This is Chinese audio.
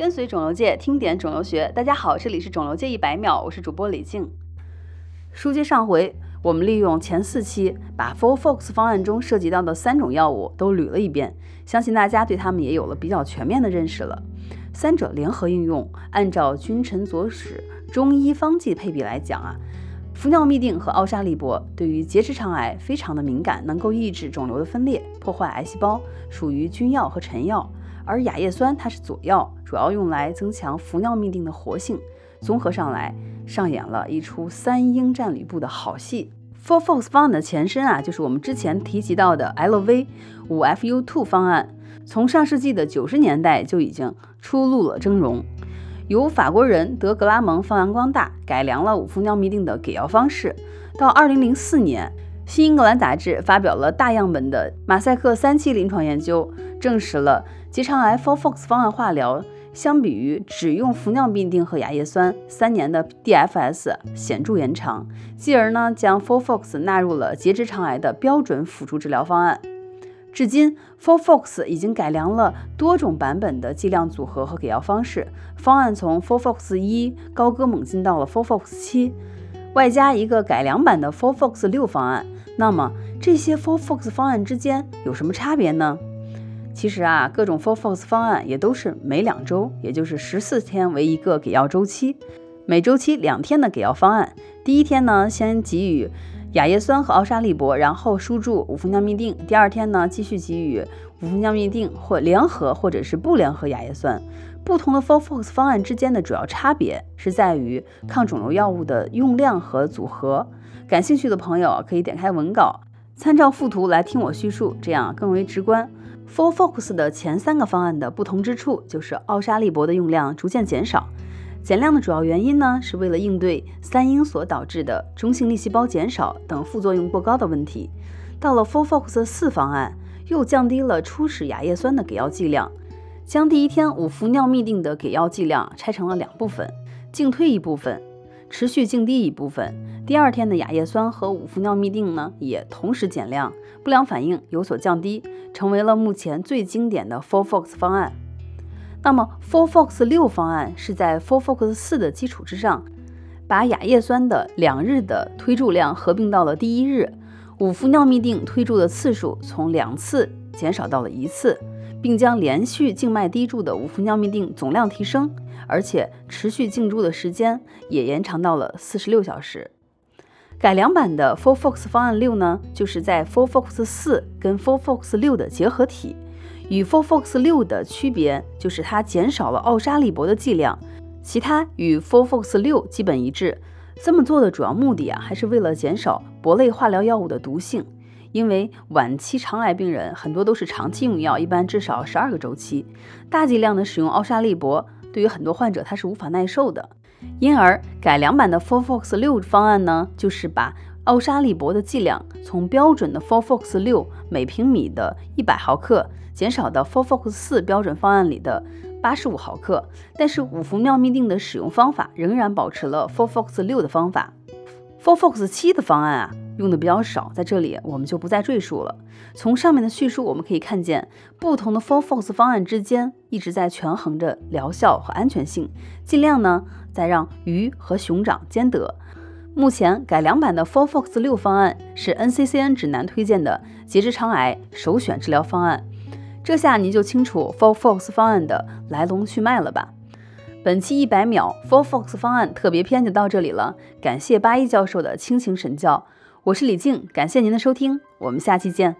跟随肿瘤界听点肿瘤学，大家好，这里是肿瘤界一百秒，我是主播李静。书接上回，我们利用前四期把 Full Focus 方案中涉及到的三种药物都捋了一遍，相信大家对它们也有了比较全面的认识了。三者联合应用，按照君臣佐使中医方剂配比来讲啊，氟尿嘧啶和奥沙利铂对于结直肠癌非常的敏感，能够抑制肿瘤的分裂，破坏癌细胞，属于君药和臣药。而亚叶酸它是佐药，主要用来增强氟尿嘧啶的活性。综合上来，上演了一出三英战吕布的好戏。Four Fox 方案的前身啊，就是我们之前提及到的 LV 五 FU Two 方案，从上世纪的九十年代就已经初露了峥嵘。由法国人德格拉蒙发扬光大，改良了五氟尿嘧啶的给药方式。到二零零四年。新英格兰杂志发表了大样本的马赛克三期临床研究，证实了结肠癌 FOLFOX 方案化疗相比于只用氟尿嘧啶和亚叶酸，三年的 DFS 显著延长，继而呢将 FOLFOX 纳入了结直肠癌的标准辅助治疗方案。至今，FOLFOX 已经改良了多种版本的剂量组合和给药方式，方案从 FOLFOX 一高歌猛进到了 FOLFOX 七，外加一个改良版的 FOLFOX 六方案。那么这些 Four Fox 方案之间有什么差别呢？其实啊，各种 Four Fox 方案也都是每两周，也就是十四天为一个给药周期，每周期两天的给药方案。第一天呢，先给予亚叶酸和奥沙利铂，然后输注五氟尿嘧啶。第二天呢，继续给予五氟尿嘧啶或联合或者是不联合亚叶酸。不同的 Four Fox 方案之间的主要差别是在于抗肿瘤药物的用量和组合。感兴趣的朋友可以点开文稿，参照附图来听我叙述，这样更为直观。Four Fox 的前三个方案的不同之处就是奥沙利铂的用量逐渐减少，减量的主要原因呢，是为了应对三阴所导致的中性粒细胞减少等副作用过高的问题。到了 Four Fox 四方案，又降低了初始亚叶酸的给药剂量，将第一天五氟尿嘧啶的给药剂量拆成了两部分，进退一部分。持续静滴一部分，第二天的亚叶酸和五氟尿嘧啶呢也同时减量，不良反应有所降低，成为了目前最经典的 Four Fox 方案。那么 Four Fox 六方案是在 Four Fox 四的基础之上，把亚叶酸的两日的推注量合并到了第一日，五氟尿嘧啶推注的次数从两次减少到了一次，并将连续静脉滴注的五氟尿嘧啶总量提升。而且持续静注的时间也延长到了四十六小时。改良版的 Four Fox 方案六呢，就是在 Four Fox 四跟 Four Fox 六的结合体。与 Four Fox 六的区别就是它减少了奥沙利铂的剂量，其他与 Four Fox 六基本一致。这么做的主要目的啊，还是为了减少铂类化疗药物的毒性，因为晚期肠癌病人很多都是长期用药，一般至少十二个周期，大剂量的使用奥沙利铂。对于很多患者，他是无法耐受的，因而改良版的 Four Fox 六方案呢，就是把奥沙利铂的剂量从标准的 Four Fox 六每平米的一百毫克减少到 Four Fox 四标准方案里的八十五毫克，但是五氟尿嘧啶的使用方法仍然保持了 Four Fox 六的方法。Four Fox 七的方案啊。用的比较少，在这里我们就不再赘述了。从上面的叙述我们可以看见，不同的 Four Fox 方案之间一直在权衡着疗效和安全性，尽量呢在让鱼和熊掌兼得。目前改良版的 Four Fox 六方案是 NCCN 指南推荐的结直肠癌首选治疗方案。这下您就清楚 Four Fox 方案的来龙去脉了吧？本期一百秒 Four Fox 方案特别篇就到这里了，感谢八一教授的倾情神教。我是李静，感谢您的收听，我们下期见。